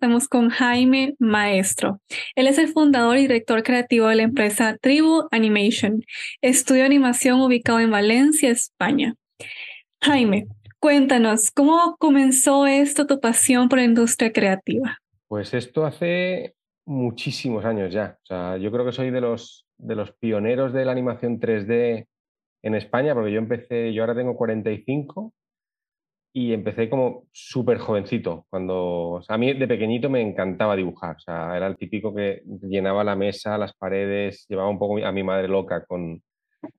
estamos con Jaime Maestro. Él es el fundador y director creativo de la empresa Tribu Animation, estudio de animación ubicado en Valencia, España. Jaime, cuéntanos, ¿cómo comenzó esto, tu pasión por la industria creativa? Pues esto hace muchísimos años ya. O sea, yo creo que soy de los, de los pioneros de la animación 3D en España, porque yo empecé, yo ahora tengo 45 y empecé como súper jovencito. Cuando, a mí de pequeñito me encantaba dibujar. O sea, era el típico que llenaba la mesa, las paredes, llevaba un poco a mi madre loca con,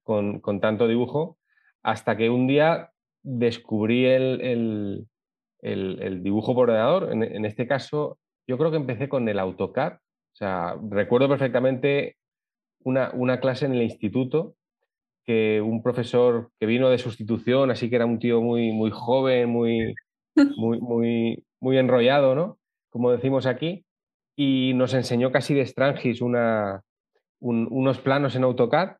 con, tanto dibujo, hasta que un día descubrí el, el, dibujo por ordenador. En, en, este caso, yo creo que empecé con el AutoCAD. O sea, recuerdo perfectamente una, una clase en el instituto que un profesor que vino de sustitución, así que era un tío muy, muy joven, muy, muy, muy, muy enrollado, ¿no? Como decimos aquí, y nos enseñó casi de Strangis una, unos planos en AutoCAD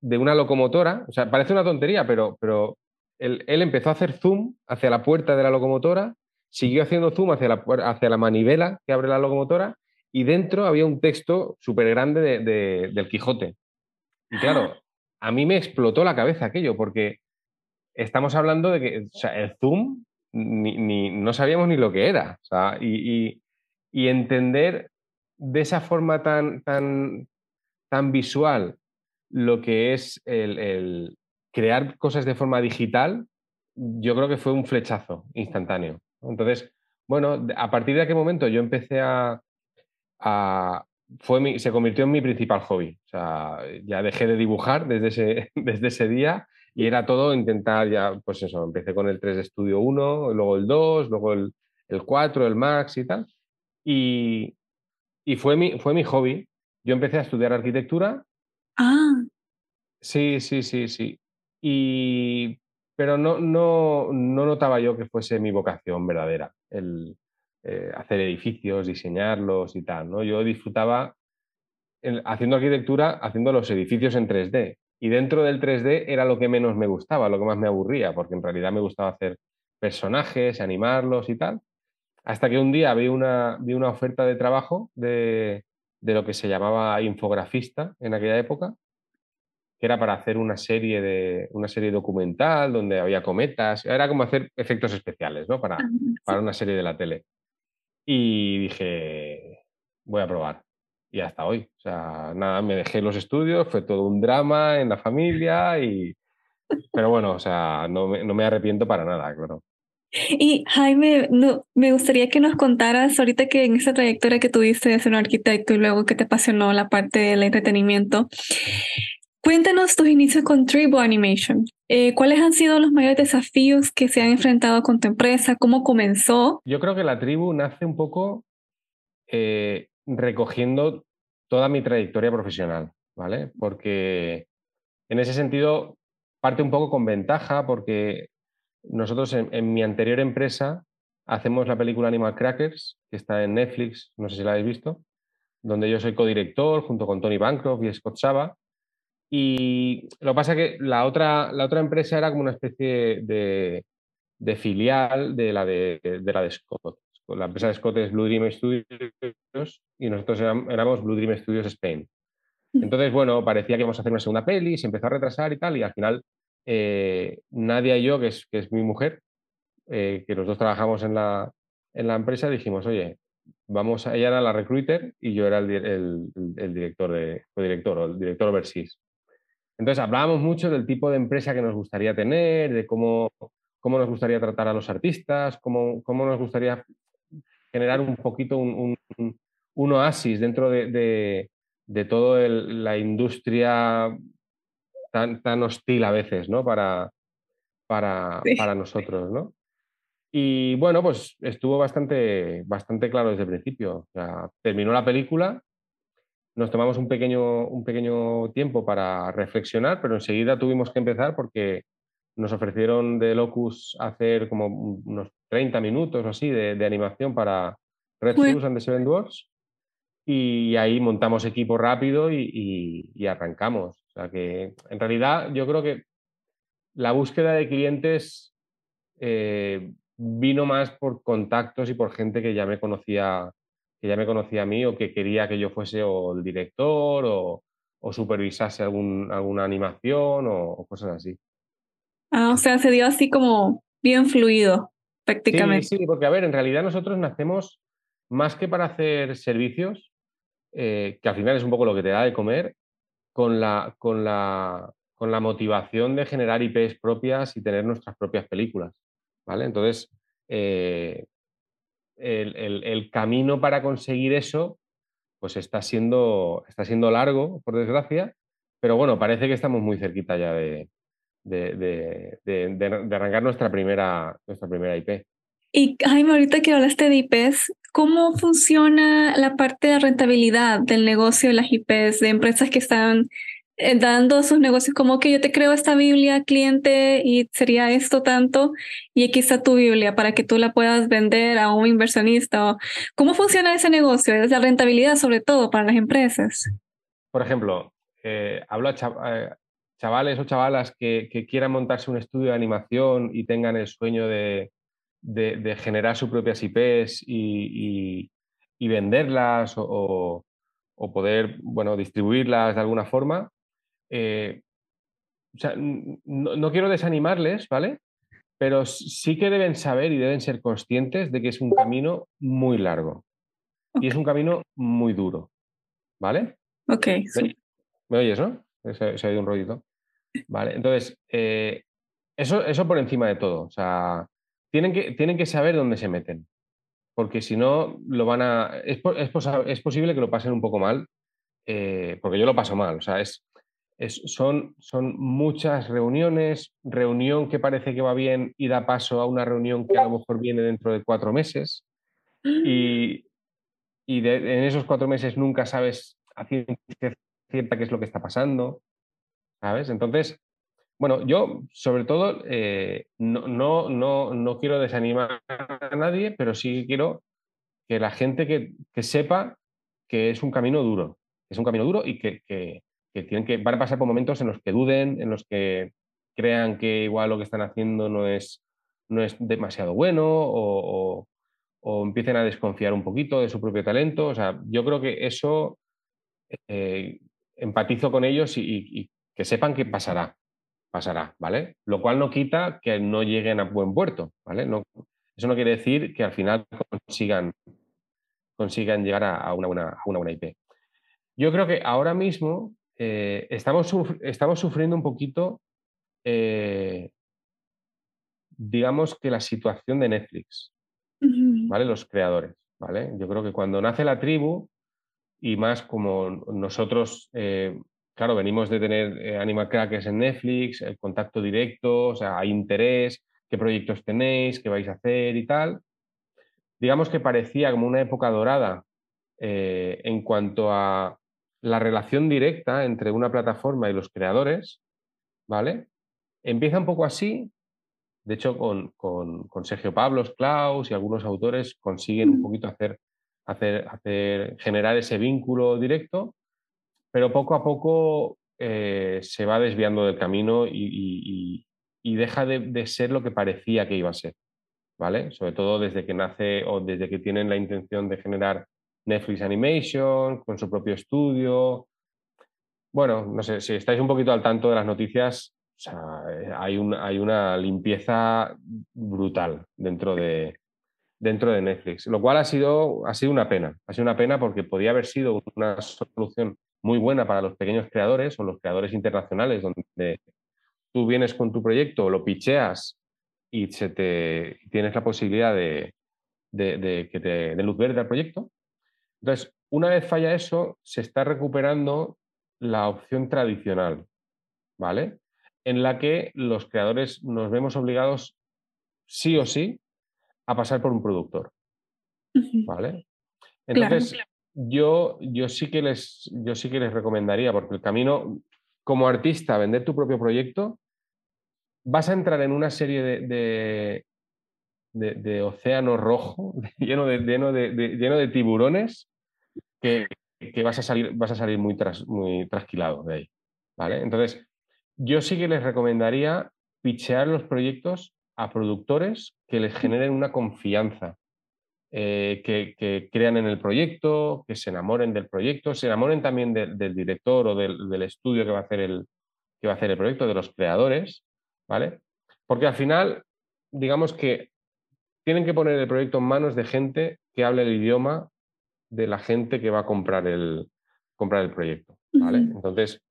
de una locomotora. O sea, parece una tontería, pero, pero él, empezó a hacer zoom hacia la puerta de la locomotora, siguió haciendo zoom hacia la, hacia la manivela que abre la locomotora y dentro había un texto súper grande de, del Quijote. Y claro, a mí me explotó la cabeza aquello, porque estamos hablando de que el Zoom ni, no sabíamos ni lo que era. y, entender de esa forma tan, tan, tan visual lo que es el, crear cosas de forma digital, yo creo que fue un flechazo instantáneo. Entonces, bueno, a partir de aquel momento yo empecé a, fue se convirtió en mi principal hobby. O sea, ya dejé de dibujar desde ese, desde ese día y era todo intentar ya, pues eso, empecé con el 3 de Studio 1, luego el 2, luego el, el 4, el Max y tal. Y, y, fue, mi, fue mi hobby. Yo empecé a estudiar arquitectura. Ah. Sí, sí, sí, sí. Y, pero no, no, no notaba yo que fuese mi vocación verdadera, el, eh, hacer edificios, diseñarlos y tal. ¿no? Yo disfrutaba haciendo arquitectura, haciendo los edificios en 3D. Y dentro del 3D era lo que menos me gustaba, lo que más me aburría, porque en realidad me gustaba hacer personajes, animarlos y tal. Hasta que un día vi una, vi una oferta de trabajo de, de lo que se llamaba infografista en aquella época, que era para hacer una serie, de, una serie documental donde había cometas, era como hacer efectos especiales ¿no? para, para una serie de la tele. Y dije, voy a probar. Y hasta hoy. O sea, nada, me dejé los estudios, fue todo un drama en la familia y... Pero bueno, o sea, no me, no me arrepiento para nada, claro. Y Jaime, no, me gustaría que nos contaras ahorita que en esa trayectoria que tuviste de ser un arquitecto y luego que te apasionó la parte del entretenimiento, Cuéntanos tus inicios con Tribu Animation. Eh, ¿Cuáles han sido los mayores desafíos que se han enfrentado con tu empresa? ¿Cómo comenzó? Yo creo que la tribu nace un poco eh, recogiendo toda mi trayectoria profesional, ¿vale? Porque en ese sentido parte un poco con ventaja porque nosotros en, mi anterior empresa hacemos la película Animal Crackers, que está en Netflix, no sé si la habéis visto, donde yo soy codirector junto con Tony Bancroft y Scott Saba. Y lo que pasa es que la otra, la otra empresa era como una especie de, de filial de la de, de, la de Scott. La empresa de Scott es Blue Dream Studios y nosotros éramos Blue Dream Studios Spain. Mm. Entonces, bueno, parecía que íbamos a hacer una segunda peli, se empezó a retrasar y tal, y al final eh, Nadia y yo, que es, que es mi mujer, eh, que los dos trabajamos en la, en la empresa, dijimos, oye, vamos, a, ella era la recruiter y yo era el, el, el director de, director o el director overseas. Entonces hablábamos mucho del tipo de empresa que nos gustaría tener, de cómo, cómo nos gustaría tratar a los artistas, cómo, cómo nos gustaría generar un poquito un, un, oasis dentro de, de, de toda la industria tan, tan, hostil a veces ¿no? para, para, para nosotros. ¿no? Y bueno, pues estuvo bastante, bastante claro desde el principio. O sea, terminó la película nos tomamos un pequeño, un pequeño tiempo para reflexionar, pero enseguida tuvimos que empezar porque nos ofrecieron de Locus hacer como unos 30 minutos o así de, animación para Red Shoes and the Seven Dwarfs. Y ahí montamos equipo rápido y, arrancamos. O sea que en realidad yo creo que la búsqueda de clientes eh, vino más por contactos y por gente que ya me conocía, que ya me conocía a mí o que quería que yo fuese o el director o, supervisase algún, alguna animación o, cosas así. Ah, o sea, se dio así como bien fluido, prácticamente. Sí, sí, porque a ver, en realidad nosotros nacemos más que para hacer servicios, eh, que al final es un poco lo que te da de comer, con la, con la, con la motivación de generar IPs propias y tener nuestras propias películas. ¿vale? Entonces, eh, el, camino para conseguir eso, pues está siendo, está siendo largo, por desgracia, pero bueno, parece que estamos muy cerquita ya de, de, arrancar nuestra primera, nuestra primera IP. Y Jaime, ahorita que hablaste de IPs, ¿cómo funciona la parte de rentabilidad del negocio de las IPs de empresas que están dando sus negocios como que yo te creo esta Biblia, cliente, y sería esto tanto, y aquí está tu Biblia para que tú la puedas vender a un inversionista. ¿Cómo funciona ese negocio? Es la rentabilidad sobre todo para las empresas. Por ejemplo, eh, hablo a eh, chavales o chavalas que, quieran montarse un estudio de animación y tengan el sueño de, generar sus propias IPs y, venderlas o, o, poder bueno, distribuirlas de alguna forma. Eh, o sea, no, quiero desanimarles, ¿vale? Pero sí que deben saber y deben ser conscientes de que es un camino muy largo y es un camino muy duro, ¿vale? Ok. ¿Me, oyes, no? Se, ha ido un rollito. Vale, entonces, eh, eso, eso por encima de todo. O sea, tienen que, tienen que saber dónde se meten, porque si no, lo van a. Es, es, posible que lo pasen un poco mal, eh, porque yo lo paso mal. O sea, es, son, son muchas reuniones, reunión que parece que va bien y da paso a una reunión que a lo mejor viene dentro de cuatro meses. Y, en esos cuatro meses nunca sabes a ciencia cierta qué es lo que está pasando, ¿sabes? Entonces, bueno, yo sobre todo eh, no, no, no, no, quiero desanimar a nadie, pero sí quiero que la gente que, que sepa que es un camino duro, es un camino duro y que, que que tienen que, van a pasar por momentos en los que duden, en los que crean que igual lo que están haciendo no es, no es demasiado bueno o, empiecen a desconfiar un poquito de su propio talento. O sea, yo creo que eso eh, empatizo con ellos y, que sepan que pasará, pasará, ¿vale? Lo cual no quita que no lleguen a buen puerto, ¿vale? Eso no quiere decir que al final consigan, consigan llegar a, una buena, a una buena IP. Yo creo que ahora mismo eh, estamos, estamos sufriendo un poquito, eh, digamos que la situación de Netflix, ¿vale? Los creadores, ¿vale? Yo creo que cuando nace la tribu, y más como nosotros, eh, claro, venimos de tener Animal Crackers en Netflix, el contacto directo, o sea, hay interés, qué proyectos tenéis, qué vais a hacer y tal. Digamos que parecía como una época dorada en cuanto a la relación directa entre una plataforma y los creadores, ¿vale? Empieza un poco así, de hecho con, con, Sergio Pablos, Klaus y algunos autores consiguen un poquito hacer, hacer, hacer generar ese vínculo directo, pero poco a poco eh, se va desviando del camino y, deja de, de, ser lo que parecía que iba a ser, ¿vale? Sobre todo desde que nace o desde que tienen la intención de generar Netflix Animation, con su propio estudio. Bueno, no sé, si estáis un poquito al tanto de las noticias, hay, hay una limpieza brutal dentro de, Netflix, lo cual ha sido, ha sido una pena. Ha sido una pena porque podía haber sido una solución muy buena para los pequeños creadores o los creadores internacionales, donde tú vienes con tu proyecto, lo picheas y se te, tienes la posibilidad de, de que te den luz verde al proyecto. Entonces, una vez falla eso, se está recuperando la opción tradicional, ¿vale? En la que los creadores nos vemos obligados sí o sí a pasar por un productor, ¿vale? Entonces, yo, yo, sí que les, yo sí que les recomendaría, porque el camino como artista, vender tu propio proyecto, vas a entrar en una serie de, de, océano rojo, lleno de, lleno de, lleno de tiburones, que, vas, a salir, vas a salir muy, muy trasquilado de ahí. ¿vale? Entonces, yo sí que les recomendaría pichear los proyectos a productores que les generen una confianza, eh, que, crean en el proyecto, que se enamoren del proyecto, se enamoren también del director o del, estudio que va, a hacer el, que va a hacer el proyecto, de los creadores, ¿vale? Porque al final, digamos que tienen que poner el proyecto en manos de gente que hable el idioma de la gente que va a comprar el, comprar el proyecto, ¿vale? Entonces,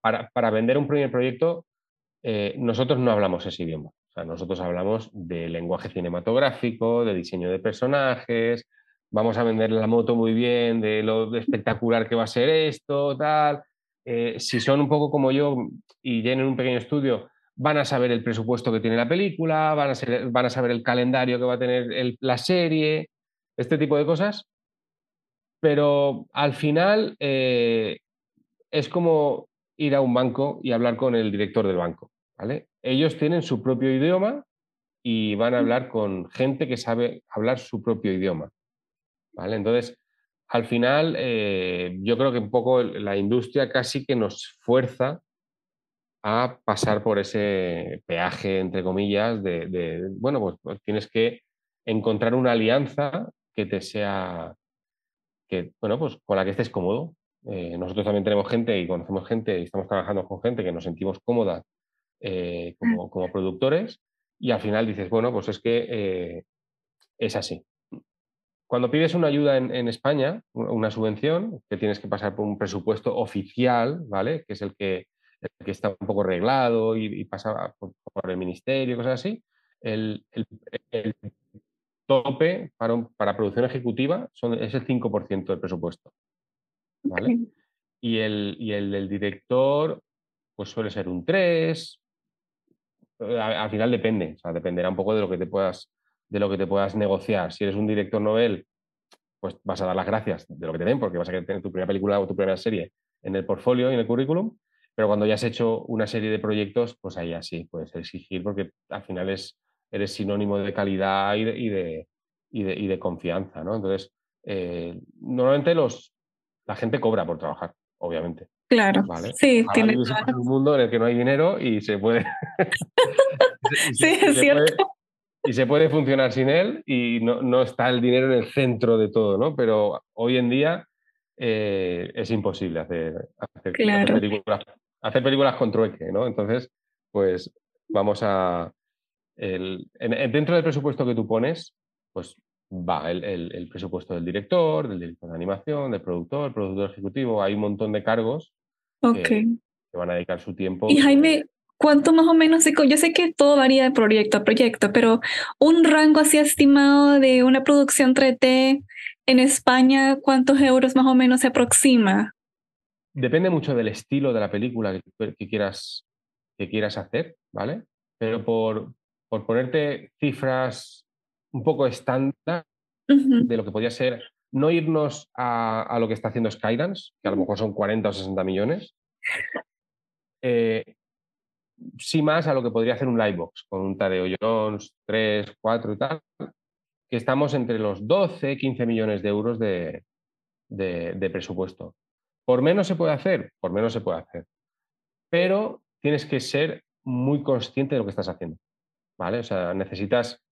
para, para, vender un primer proyecto, eh, nosotros no hablamos ese idioma. O sea, nosotros hablamos de lenguaje cinematográfico, de diseño de personajes, vamos a vender la moto muy bien, de lo espectacular que va a ser esto, tal. Eh, si son un poco como yo y llenen un pequeño estudio, van a saber el presupuesto que tiene la película, van a, van a saber el calendario que va a tener la serie, este tipo de cosas. Pero al final eh, es como ir a un banco y hablar con el director del banco. ¿vale? Ellos tienen su propio idioma y van a hablar con gente que sabe hablar su propio idioma. ¿vale? Entonces, al final, eh, yo creo que un poco la industria casi que nos fuerza a pasar por ese peaje, entre comillas, de, bueno, pues, pues, tienes que encontrar una alianza que te sea, que, bueno, pues con la que estés cómodo. Eh, nosotros también tenemos gente y conocemos gente y estamos trabajando con gente que nos sentimos cómoda eh, como, como, productores y al final dices, bueno, pues es que eh, es así. Cuando pides una ayuda en, España, una subvención, que tienes que pasar por un presupuesto oficial, ¿vale? Que es el que, que está un poco reglado y, pasa por, el ministerio, cosas así, el, el, tope para, para, producción ejecutiva son, es el 5% del presupuesto. ¿vale? Y, el, y el del director pues suele ser un 3, al final depende, o sea, dependerá un poco de lo que te puedas de lo que te puedas negociar. Si eres un director novel, pues vas a dar las gracias de lo que te den, porque vas a tener tu primera película o tu primera serie en el portfolio y en el currículum. Pero cuando ya has hecho una serie de proyectos, pues ahí así puedes exigir, porque al final es, eres sinónimo de calidad y de, y de, y de, confianza, ¿no? Entonces, eh, normalmente los, la gente cobra por trabajar, obviamente. Claro, sí, tiene un mundo en el que no hay dinero y se puede... sí, es cierto. y se puede funcionar sin él y no, no, está el dinero en el centro de todo, ¿no? Pero hoy en día eh, es imposible hacer, hacer, películas, hacer películas con trueque, ¿no? Entonces, pues vamos a... El, dentro del presupuesto que tú pones, pues va el, el, presupuesto del director, del director de animación, del productor, el productor ejecutivo, hay un montón de cargos que, van a dedicar su tiempo. Y Jaime, ¿cuánto más o menos? Yo sé que todo varía de proyecto a proyecto, pero un rango así estimado de una producción 3D en España, ¿cuántos euros más o menos se aproxima? Depende mucho del estilo de la película que, quieras, que quieras hacer, ¿vale? Pero por, por ponerte cifras un poco estándar de lo que podría ser, no irnos a, a, lo que está haciendo Skydance, que a lo mejor son 40 o 60 millones, eh, sí más a lo que podría hacer un Livebox, con un Tadeo Jones, 3, 4 y tal, que estamos entre los 12, 15 millones de euros de, presupuesto. ¿Por menos se puede hacer? Por menos se puede hacer. Pero tienes que ser muy consciente de lo que estás haciendo. ¿Vale? O sea, necesitas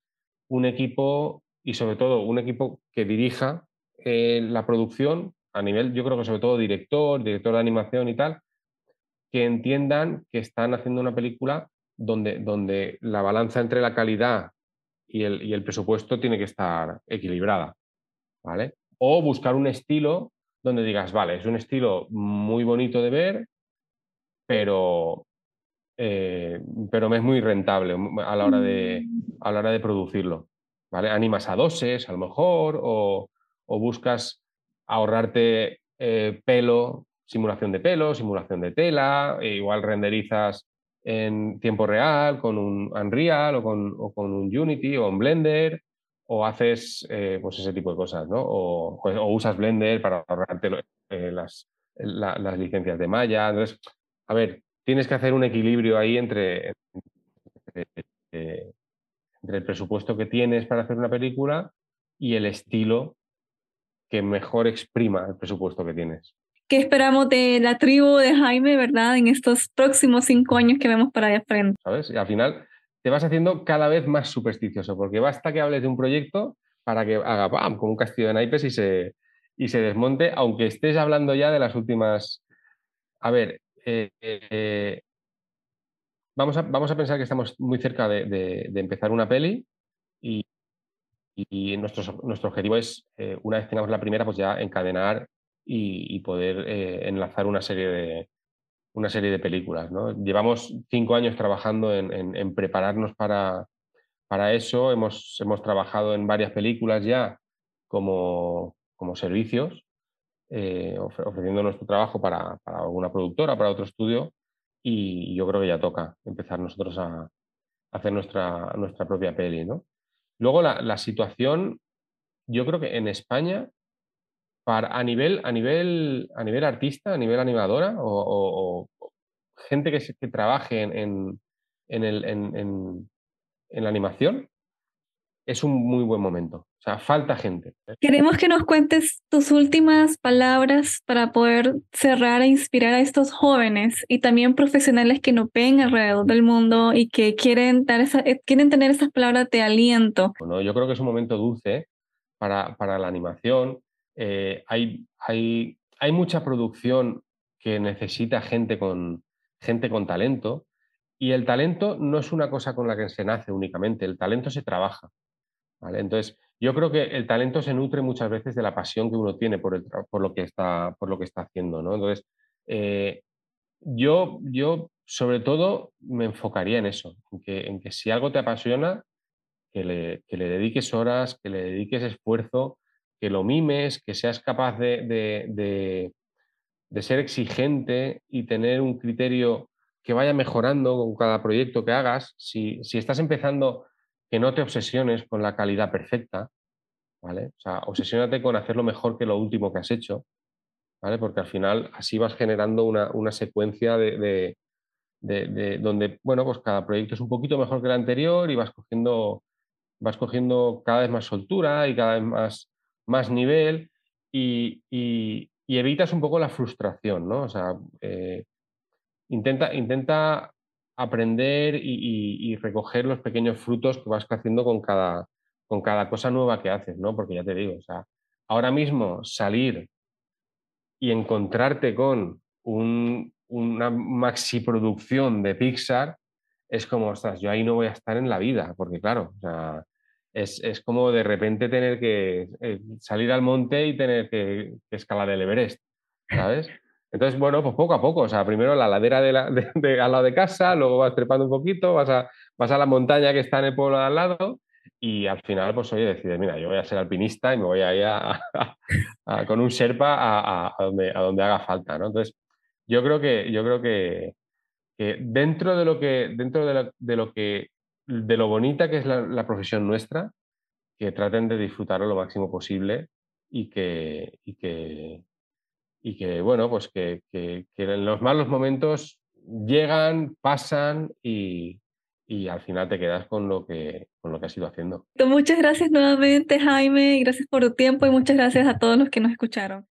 un equipo y sobre todo un equipo que dirija eh, la producción a nivel, yo creo que sobre todo director, director de animación y tal, que entiendan que están haciendo una película donde, donde la balanza entre la calidad y el, presupuesto tiene que estar equilibrada. ¿vale? O buscar un estilo donde digas, vale, es un estilo muy bonito de ver, pero, eh, pero me es muy rentable a la hora de, a la hora de producirlo. ¿vale? Animas a doses, a lo mejor, o, buscas ahorrarte eh, pelo, simulación de pelo, simulación de tela, e igual renderizas en tiempo real con un Unreal o con, con un Unity o un Blender o haces eh, pues ese tipo de cosas, ¿no? O, pues, usas Blender para ahorrarte eh, las, las, licencias de Maya. Entonces, a ver, tienes que hacer un equilibrio ahí entre, entre, el presupuesto que tienes para hacer una película y el estilo que mejor exprima el presupuesto que tienes. ¿Qué esperamos de la tribu de Jaime, verdad, en estos próximos cinco años que vemos para allá frente? ¿Sabes? Y al final, te vas haciendo cada vez más supersticioso, porque basta que hables de un proyecto para que haga ¡pam! como un castillo de naipes y se, y se desmonte, aunque estés hablando ya de las últimas... A ver, eh, eh, vamos, a, vamos a pensar que estamos muy cerca de, empezar una peli y, y nuestro, nuestro objetivo es, eh, una vez tengamos la primera, pues ya encadenar y, poder enlazar una serie de, una serie de películas. ¿no? Llevamos cinco años trabajando en, prepararnos para, para eso. Hemos, hemos, trabajado en varias películas ya como, como servicios, eh, ofreciendo nuestro trabajo para, para, alguna productora, para otro estudio. Y yo creo que ya toca empezar nosotros a, hacer nuestra, nuestra propia peli. ¿no? Luego la, la situación, yo creo que en España a, nivel, a, nivel, a nivel artista, a nivel animadora o, gente que, que, trabaje en, en, el, en, la animación, es un muy buen momento. O sea, falta gente. Queremos que nos cuentes tus últimas palabras para poder cerrar e inspirar a estos jóvenes y también profesionales que nos ven alrededor del mundo y que quieren, dar esa, eh, quieren tener esas palabras de aliento. Bueno, yo creo que es un momento dulce para, para la animación. Eh, hay, hay, hay, mucha producción que necesita gente con, gente con talento y el talento no es una cosa con la que se nace únicamente, el talento se trabaja. ¿vale? Entonces, yo creo que el talento se nutre muchas veces de la pasión que uno tiene por, el, por, lo, que está, por lo que está haciendo. ¿no? Entonces, eh, yo, yo sobre todo me enfocaría en eso, en que, en que si algo te apasiona, que le, que le dediques horas, que le dediques esfuerzo, que lo mimes, que seas capaz de, ser exigente y tener un criterio que vaya mejorando con cada proyecto que hagas. Si, estás empezando, que no te obsesiones con la calidad perfecta, ¿vale? O sea, obsesiónate con hacer lo mejor que lo último que has hecho, ¿vale? Porque al final así vas generando una, una secuencia de, de, donde, bueno, pues cada proyecto es un poquito mejor que el anterior y vas cogiendo, vas cogiendo cada vez más soltura y cada vez más más nivel y, evitas un poco la frustración, ¿no? O sea, eh, intenta, intenta aprender y, recoger los pequeños frutos que vas haciendo con cada, con cada cosa nueva que haces, ¿no? Porque ya te digo, o sea, ahora mismo salir y encontrarte con una maxi producción de Pixar es como, ostras, yo ahí no voy a estar en la vida, porque claro, o sea, es, como de repente tener que eh, salir al monte y tener que, escalar el Everest, ¿sabes? Entonces, bueno, pues poco a poco, o sea, primero la ladera de, de, al lado de casa, luego vas trepando un poquito, vas a, vas a la montaña que está en el pueblo de al lado y al final, pues oye, decides, mira, yo voy a ser alpinista y me voy a ir con un Sherpa a, donde, a donde haga falta, ¿no? Entonces, yo creo que, yo creo que, dentro de lo que, dentro de lo que de lo bonita que es la, profesión nuestra, que traten de disfrutarlo lo máximo posible y que, y que, y que bueno, pues que, que, en los malos momentos llegan, pasan y, y, al final te quedas con lo, que, con lo que has ido haciendo. Muchas gracias nuevamente, Jaime, gracias por tu tiempo y muchas gracias a todos los que nos escucharon.